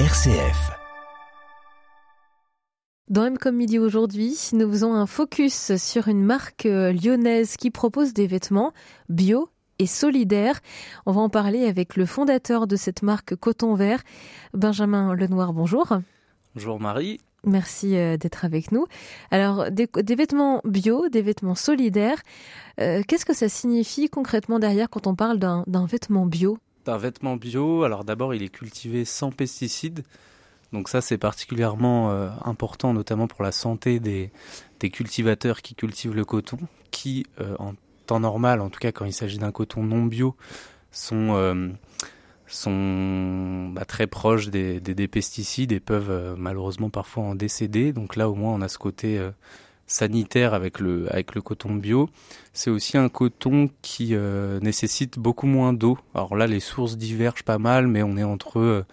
RCF. Dans M comme midi aujourd'hui, nous faisons un focus sur une marque euh, lyonnaise qui propose des vêtements bio et solidaires. On va en parler avec le fondateur de cette marque Coton Vert, Benjamin Lenoir. Bonjour. Bonjour Marie. Merci euh, d'être avec nous. Alors, des, vêtements bio, des vêtements solidaires, euh, qu'est-ce que ça signifie concrètement derrière quand on parle d'un vêtement bio? D'un vêtement bio, alors d'abord, il est cultivé sans pesticides. Donc ça, c'est particulièrement euh, important, notamment pour la santé des, cultivateurs qui cultivent le coton, qui, en temps normal, en tout cas quand il s'agit d'un coton non bio, sont sont bah, très proches des, pesticides et peuvent euh, malheureusement parfois en décéder. Donc là, au moins, on a ce côté euh, sanitaire avec le, avec le coton bio. C'est aussi un coton qui euh, nécessite beaucoup moins d'eau. Alors là, les sources divergent pas mal, mais on est entre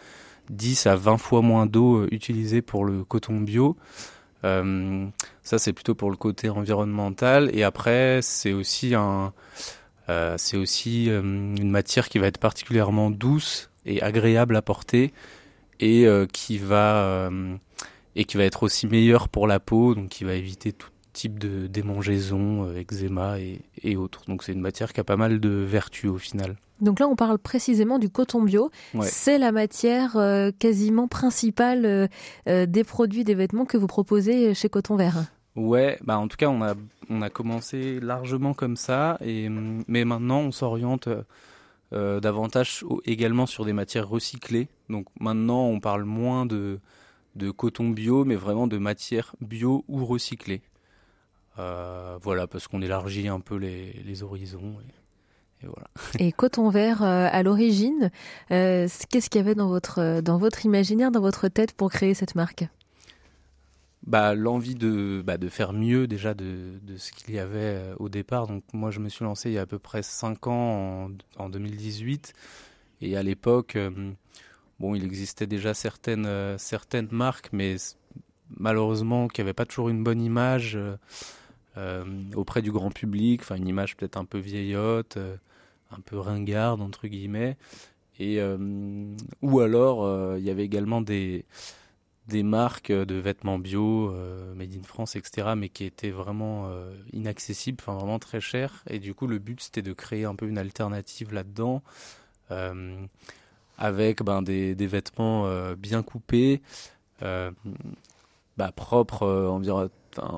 10 à 20 fois moins d'eau utilisée pour le coton bio. ça, c'est plutôt pour le côté environnemental. Et après, c'est aussi un euh, c'est aussi euh, une matière qui va être particulièrement douce et agréable à porter et euh, qui va et qui va être aussi meilleure pour la peau, donc qui va éviter tout type de démangeaison, eczéma et, autres. Donc c'est une matière qui a pas mal de vertus au final. Donc là, on parle précisément du coton bio. C'est la matière quasiment principale des produits, des vêtements que vous proposez chez Coton Vert. Ouais, bah en tout cas, on a, on a commencé largement comme ça, et, mais maintenant on s'oriente euh, davantage également sur des matières recyclées. Donc maintenant, on parle moins de, de coton bio, mais vraiment de matières bio ou recyclées. Euh, voilà, parce qu'on élargit un peu les, les horizons. Et, voilà. et coton vert euh, à l'origine, qu'est-ce qu'il y avait dans votre, dans votre imaginaire, dans votre tête pour créer cette marque? Bah, l'envie de, bah, de faire mieux déjà de, de ce qu'il y avait euh, au départ. Donc moi je me suis lancé il y a à peu près 5 ans en, en 2018 et à l'époque euh, bon il existait déjà certaines, euh, certaines marques mais malheureusement qui n'avaient pas toujours une bonne image auprès du grand public, enfin une image peut-être un peu vieillotte, un peu ringarde entre guillemets. Et, ou alors il y avait également des des marques de vêtements bio, euh, made in France, etc., mais qui étaient vraiment euh, inaccessibles, enfin vraiment très chers. Et du coup, le but c'était de créer un peu une alternative là-dedans, euh, avec ben, des, des vêtements bien coupés, bah, propres,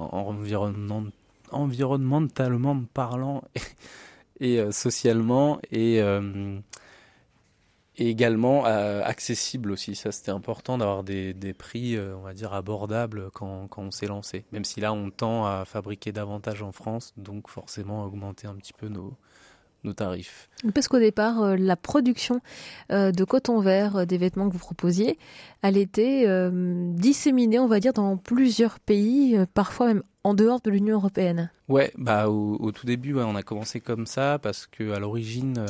environnement, environnementalement parlant et, socialement, et également euh, accessible aussi. Ça, c'était important d'avoir des, des, prix, euh, on va dire, abordables quand, quand on s'est lancé. Même si là, on tend à fabriquer davantage en France, donc forcément augmenter un petit peu nos, nos tarifs. Parce qu'au départ, euh, la production de coton vert des vêtements que vous proposiez, elle était disséminée, on va dire, dans plusieurs pays, parfois même en dehors de l'Union européenne. Ouais, bah au, au tout début, ouais, on a commencé comme ça parce que à l'origine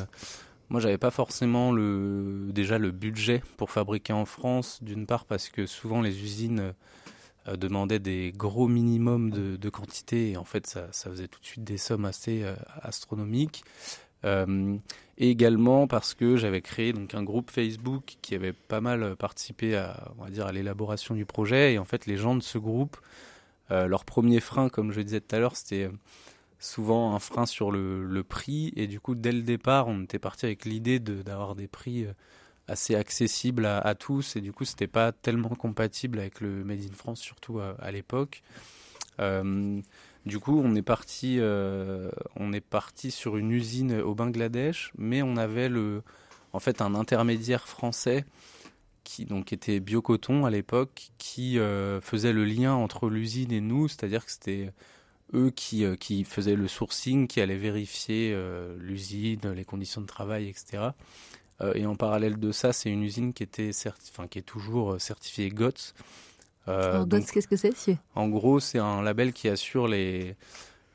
moi, j'avais pas forcément le, déjà le budget pour fabriquer en France, d'une part parce que souvent les usines euh, demandaient des gros minimums de, quantité et en fait ça, faisait tout de suite des sommes assez euh, astronomiques. Euh, et également parce que j'avais créé donc un groupe Facebook qui avait pas mal participé à, on va dire, à l'élaboration du projet et en fait les gens de ce groupe, leur premier frein, comme je disais tout à l'heure, c'était souvent un frein sur le, prix. Et du coup, dès le départ, on était parti avec l'idée d'avoir des prix euh, assez accessibles à, tous. Et du coup, c'était pas tellement compatible avec le Made in France, surtout à, l'époque. Euh, du coup, on est parti, euh, on est parti sur une usine au Bangladesh, mais on avait le, en fait, un intermédiaire français qui donc était Biocoton à l'époque, qui faisait le lien entre l'usine et nous, c'est-à-dire que c'était eux qui, euh, qui faisaient le sourcing, qui allaient vérifier euh, l'usine, les conditions de travail, etc. Euh, et en parallèle de ça, c'est une usine qui, était enfin, qui est toujours certifiée GOTS. GOTS, qu'est-ce que c'est En gros, c'est un label qui assure les,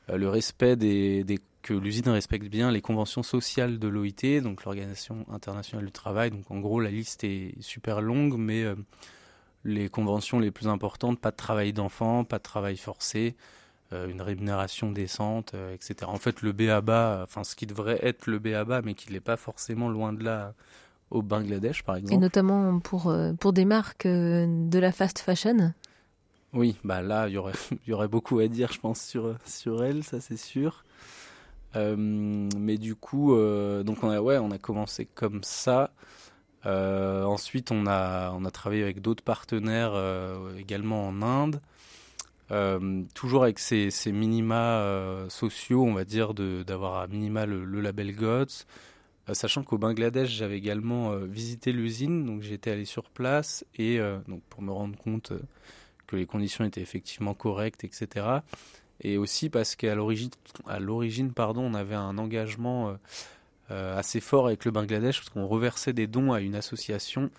le respect des, des que l'usine respecte bien les conventions sociales de l'OIT, donc l'Organisation internationale du travail. Donc en gros, la liste est super longue, mais les conventions les plus importantes, pas de travail d'enfant, pas de travail forcé, euh, une rémunération décente, euh, etc. En fait, le BABA, enfin ce qui devrait être le BABA, mais qui n'est pas forcément loin de là au Bangladesh, par exemple. Et notamment pour, pour des marques de la fast fashion Oui, bah là, il y aurait, y aurait beaucoup à dire, je pense, sur, sur elle, ça c'est sûr. mais du coup, donc on a, ouais, on a commencé comme ça. Euh, ensuite, on a, on a travaillé avec d'autres partenaires euh, également en Inde, euh, toujours avec ces, minima sociaux, on va dire, d'avoir à minima le, label GOTS. Sachant qu'au Bangladesh, j'avais également visité l'usine, donc j'étais allé sur place et donc pour me rendre compte que les conditions étaient effectivement correctes, etc. Et aussi parce qu'à l'origine, pardon, on avait un engagement euh, assez fort avec le Bangladesh parce qu'on reversait des dons à une association, euh,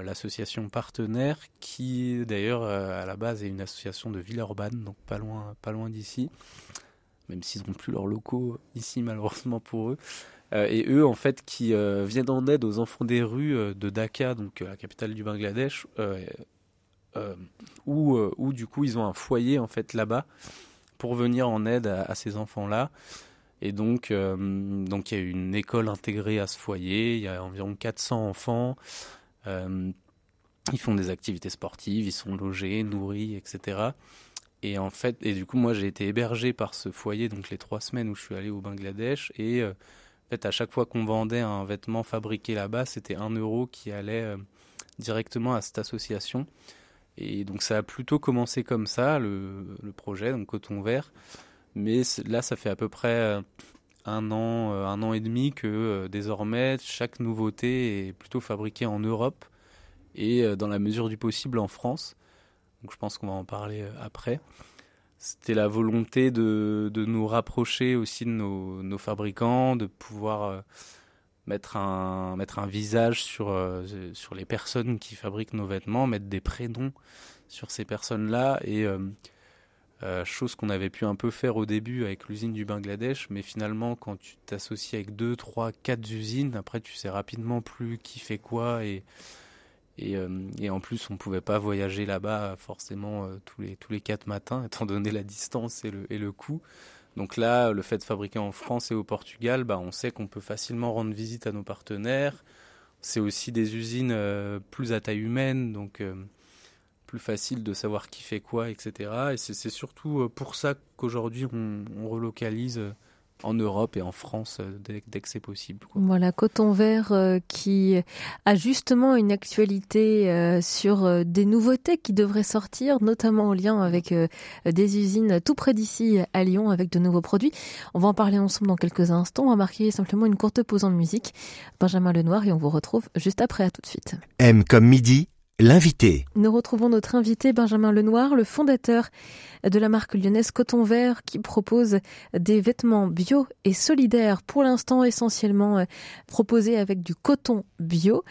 l'association partenaire, qui d'ailleurs euh, à la base est une association de Villeurbanne, donc pas loin, pas loin d'ici, même s'ils n'ont plus leurs locaux ici malheureusement pour eux. et eux, en fait, qui viennent en aide aux enfants des rues de Dhaka, donc la capitale du Bangladesh, où, où, du coup ils ont un foyer en fait là-bas pour venir en aide à ces enfants-là. Et donc, euh, donc il y a une école intégrée à ce foyer, il y a environ 400 enfants. Euh, ils font des activités sportives, ils sont logés, nourris, etc. Et en fait, et du coup, moi, j'ai été hébergé par ce foyer donc les trois semaines où je suis allé au Bangladesh. Et euh, en fait, à chaque fois qu'on vendait un vêtement fabriqué là-bas, c'était un euro qui allait directement à cette association. Et donc, ça a plutôt commencé comme ça, le, le projet, donc coton vert. Mais là, ça fait à peu près euh, un an, euh, un an et demi que euh, désormais chaque nouveauté est plutôt fabriquée en Europe et dans la mesure du possible en France. Donc je pense qu'on va en parler après. C'était la volonté de, de, nous rapprocher aussi de nos, nos fabricants, de pouvoir mettre un, mettre un visage sur, sur les personnes qui fabriquent nos vêtements, mettre des prénoms sur ces personnes-là et euh, chose qu'on avait pu un peu faire au début avec l'usine du Bangladesh, mais finalement quand tu t'associes avec deux, trois, quatre usines, après tu sais rapidement plus qui fait quoi et et, euh, en plus on pouvait pas voyager là-bas forcément euh, tous les tous les quatre matins étant donné la distance et le et le coût. Donc là, le fait de fabriquer en France et au Portugal, bah, on sait qu'on peut facilement rendre visite à nos partenaires. C'est aussi des usines plus à taille humaine, donc plus facile de savoir qui fait quoi, etc. Et c'est surtout euh, pour ça qu'aujourd'hui on, relocalise euh, en Europe et en France euh, dès, que c'est possible. Voilà, Coton Vert qui a justement une actualité sur des nouveautés qui devraient sortir, notamment en lien avec des usines tout près d'ici à Lyon avec de nouveaux produits. On va en parler ensemble dans quelques instants. On va marquer simplement une courte pause en musique. Benjamin Lenoir et on vous retrouve juste après. À tout de suite. M comme midi L'invité. Nous retrouvons notre invité Benjamin Lenoir, le fondateur de la marque lyonnaise Coton Vert qui propose des vêtements bio et solidaires pour l'instant essentiellement euh, proposés avec du coton bio.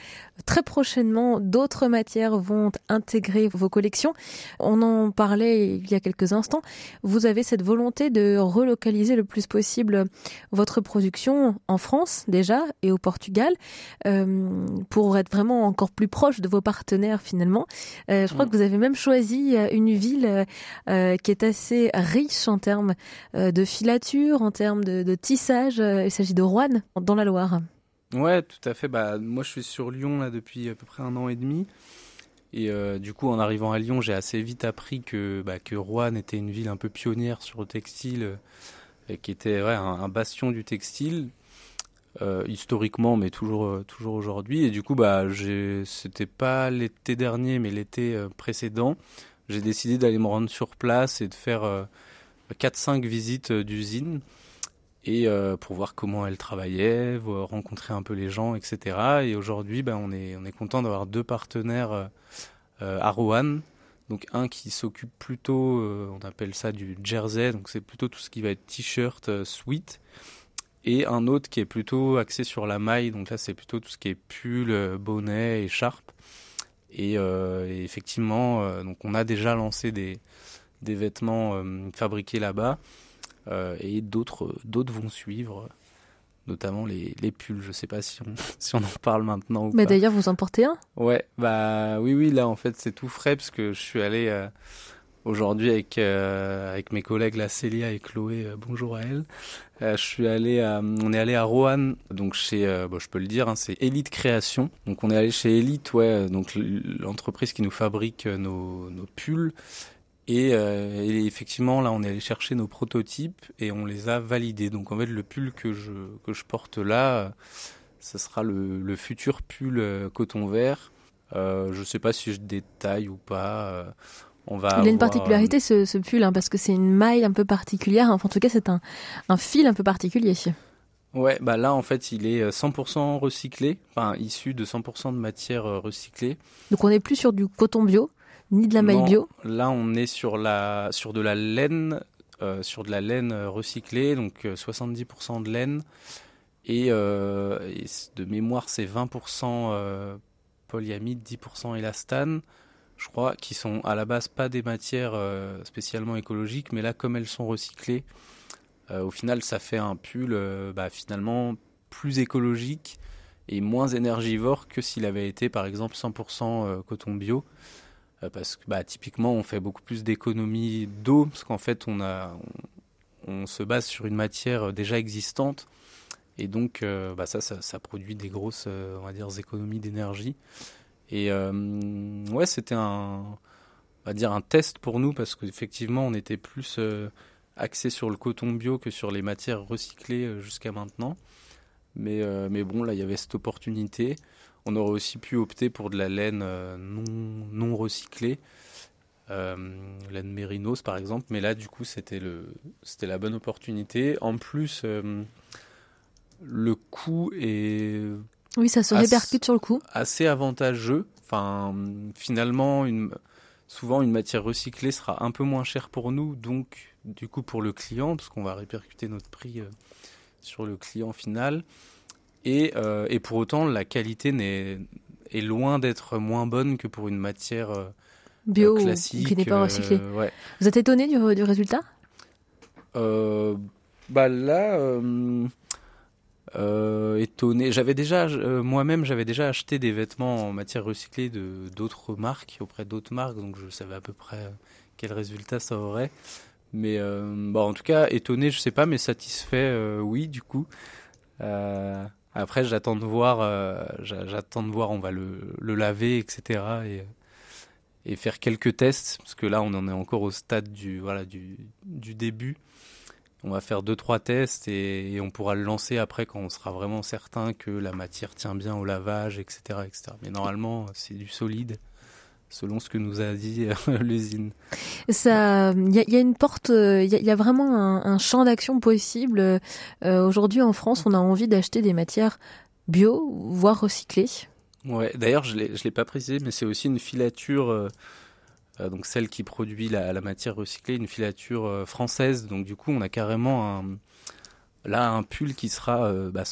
Très prochainement, d'autres matières vont intégrer vos collections. On en parlait il y a quelques instants. Vous avez cette volonté de relocaliser le plus possible votre production en France déjà et au Portugal euh, pour être vraiment encore plus proche de vos partenaires finalement. Euh, je crois mm. que vous avez même choisi une ville qui est assez riche en termes euh, de filature, en termes de, tissage. Euh, il s'agit de Rouen, dans la Loire. Ouais, tout à fait. Bah, moi, je suis sur Lyon là depuis à peu près un an et demi. Et euh, du coup, en arrivant à Lyon, j'ai assez vite appris que, bah, que Rouen était une ville un peu pionnière sur le textile, et qui était ouais, un, bastion du textile, historiquement, mais toujours, toujours aujourd'hui. Et du coup, bah, c'était pas l'été dernier, mais l'été précédent j'ai décidé d'aller me rendre sur place et de faire 4-5 euh, visites euh, d'usine et euh, pour voir comment elle travaillait, rencontrer un peu les gens, etc. Et aujourd'hui, ben, on est on est content d'avoir deux partenaires à Rouen. Donc un qui s'occupe plutôt, on appelle ça du jersey, donc c'est plutôt tout ce qui va être t-shirt, sweat, et un autre qui est plutôt axé sur la maille, donc là c'est plutôt tout ce qui est pull, bonnet, écharpe. Euh, et, effectivement, euh, donc on a déjà lancé des, des vêtements euh, fabriqués là-bas et d'autres d'autres vont suivre notamment les, les, pulls. Je sais pas si on, si on en parle maintenant ou Mais d'ailleurs, vous en portez un? Ouais, bah oui, oui, là en fait c'est tout frais parce que je suis allé aujourd'hui avec avec mes collègues la Célia et Chloé. bonjour à elles. je suis allé, on est allé à Roanne, donc chez, je peux le dire, hein, c'est Elite Création. Donc on est allé chez Elite, ouais, donc l'entreprise qui nous fabrique nos, pulls. Et, effectivement, là, on est allé chercher nos prototypes et on les a validés. Donc, en fait, le pull que je, que je porte là, ce sera le, futur pull euh, coton vert. Euh, je ne sais pas si je détaille ou pas. Euh, on va Il a une particularité ce, pull hein, parce que c'est une maille un peu particulière. Enfin, en tout cas, c'est un, un fil un peu particulier. Ouais, bah là en fait il est 100% recyclé, enfin issu de 100% de matière recyclée. Donc on n'est plus sur du coton bio, ni de la maille bio. Là on est sur la sur de la laine, sur de la laine recyclée, donc 70% de laine. Euh, et, de mémoire, c'est 20% euh, polyamide, 10% élastane, je crois, qui sont à la base pas des matières euh, spécialement écologiques, mais là, comme elles sont recyclées, au final, ça fait un pull bah, finalement plus écologique et moins énergivore que s'il avait été par exemple 100% coton bio. parce que bah, typiquement, on fait beaucoup plus d'économies d'eau, parce qu'en fait, on, se base sur une matière déjà existante et donc, euh, bah ça, ça, produit des grosses, euh, on va dire, économies d'énergie. Et euh, ouais, c'était un, on va dire, un test pour nous parce qu'effectivement, on était plus axé sur le coton bio que sur les matières recyclées jusqu'à maintenant. Mais, mais bon, là, il y avait cette opportunité. On aurait aussi pu opter pour de la laine non, non recyclée. laine mérinos par exemple, mais là du coup c'était la bonne opportunité. En plus, le coût est. Oui, ça se répercute sur le coût. Assez avantageux. Enfin, finalement, une, souvent une matière recyclée sera un peu moins chère pour nous, donc du coup pour le client, parce qu'on va répercuter notre prix euh, sur le client final. Et, euh, et pour autant, la qualité est, est loin d'être moins bonne que pour une matière euh, bio classique, qui n'est pas recyclée. Vous êtes étonné du, du résultat? Bah là, euh, étonné. J'avais déjà, euh, moi-même, j'avais déjà acheté des vêtements en matière recyclée de d'autres marques auprès d'autres marques, donc je savais à peu près euh, quel résultat ça aurait. Mais bon, en tout cas, étonné, je sais pas, mais satisfait, oui, du coup. après, j'attends de voir, j'attends de voir, on va le, le laver, etc. Et, et faire quelques tests, parce que là, on en est encore au stade du, voilà, du, du début. On va faire deux trois tests et, on pourra le lancer après quand on sera vraiment certain que la matière tient bien au lavage, etc., etc. Mais normalement, c'est du solide selon ce que nous a dit euh, l'usine. Ça, il y, a une porte, il y, a vraiment un, champ d'action possible. Euh, aujourd'hui, en France, on a envie d'acheter des matières bio, voire recyclées. Ouais. D'ailleurs, je l'ai, je l'ai pas précisé, mais c'est aussi une filature. Euh, euh, donc celle qui produit la, matière recyclée, une filature euh, française. Donc du coup, on a carrément un, là un pull qui sera 100% euh, bah,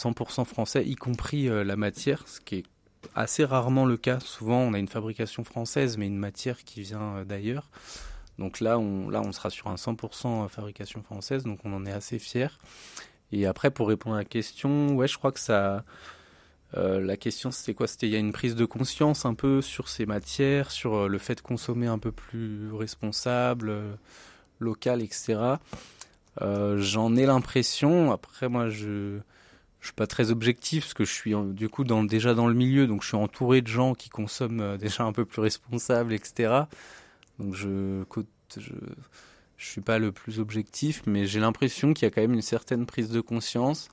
français, y compris la matière, ce qui est assez rarement le cas. Souvent, on a une fabrication française, mais une matière qui vient d'ailleurs. Donc là on, là, on sera sur un 100% fabrication française, donc on en est assez fier. Et après, pour répondre à la question, ouais, je crois que ça, euh, la question c'était quoi? C'était il y a une prise de conscience un peu sur ces matières, sur euh, le fait de consommer un peu plus responsable, euh, local, etc. J'en ai l'impression. Après moi je je suis pas très objectif parce que je suis du coup déjà dans le milieu, donc je suis entouré de gens qui consomment déjà un peu plus responsable, etc. Donc je je je suis pas le plus objectif, mais j'ai l'impression qu'il y a quand même une certaine prise de conscience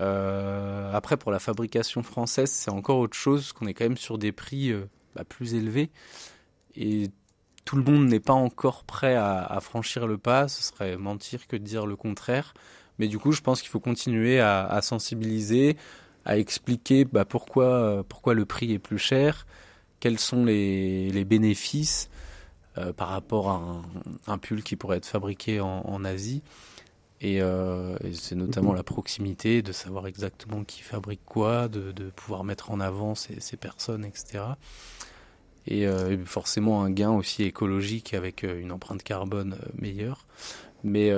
euh, après, pour la fabrication française, c'est encore autre chose, qu'on est quand même sur des prix euh, bah, plus élevés. Et tout le monde n'est pas encore prêt à, franchir le pas. Ce serait mentir que de dire le contraire. Mais du coup, je pense qu'il faut continuer à, sensibiliser, à expliquer bah, pourquoi, pourquoi le prix est plus cher, quels sont les, bénéfices euh, par rapport à un, pull qui pourrait être fabriqué en Asie. Euh, et, c'est notamment la proximité, de savoir exactement qui fabrique quoi, de, pouvoir mettre en avant ces, personnes, etc. Euh, et, forcément un gain aussi écologique avec euh, une empreinte carbone meilleure. Mais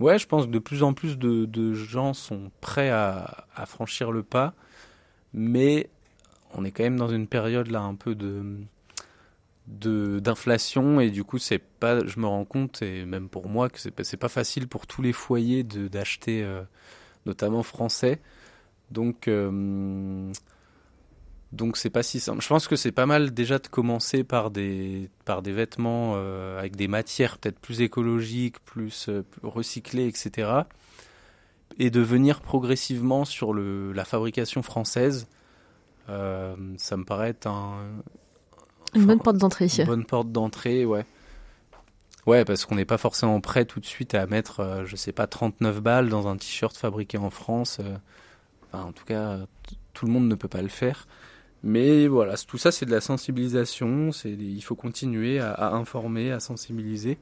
ouais, je pense que de plus en plus de, gens sont prêts à, à, franchir le pas, mais on est quand même dans une période là un peu de d'inflation et du coup c'est pas je me rends compte et même pour moi que c'est pas, pas facile pour tous les foyers d'acheter euh, notamment français. Donc euh, donc c'est pas si simple. Je pense que c'est pas mal déjà de commencer par des par des vêtements euh, avec des matières peut-être plus écologiques plus, plus recyclées etc et de venir progressivement sur le la fabrication française. Ça me paraît être un une bonne porte d'entrée. Une bonne porte d'entrée, ouais. Ouais, parce qu'on n'est pas forcément prêt tout de suite à mettre, euh, je sais pas, 39 balles dans un t-shirt fabriqué en France. Euh. enfin, en tout cas, tout le monde ne peut pas le faire. Mais voilà, tout ça, c'est de la sensibilisation. C'est, il faut continuer à, informer, à sensibiliser.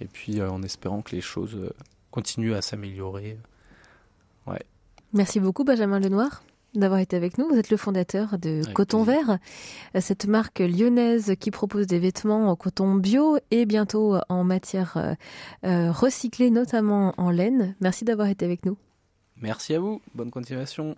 Et puis, euh, en espérant que les choses continuent à s'améliorer. Ouais. Merci beaucoup, Benjamin Lenoir d'avoir été avec nous. Vous êtes le fondateur de Coton Vert, cette marque lyonnaise qui propose des vêtements en coton bio et bientôt en matière euh, euh, recyclée, notamment en laine. Merci d'avoir été avec nous. Merci à vous. Bonne continuation.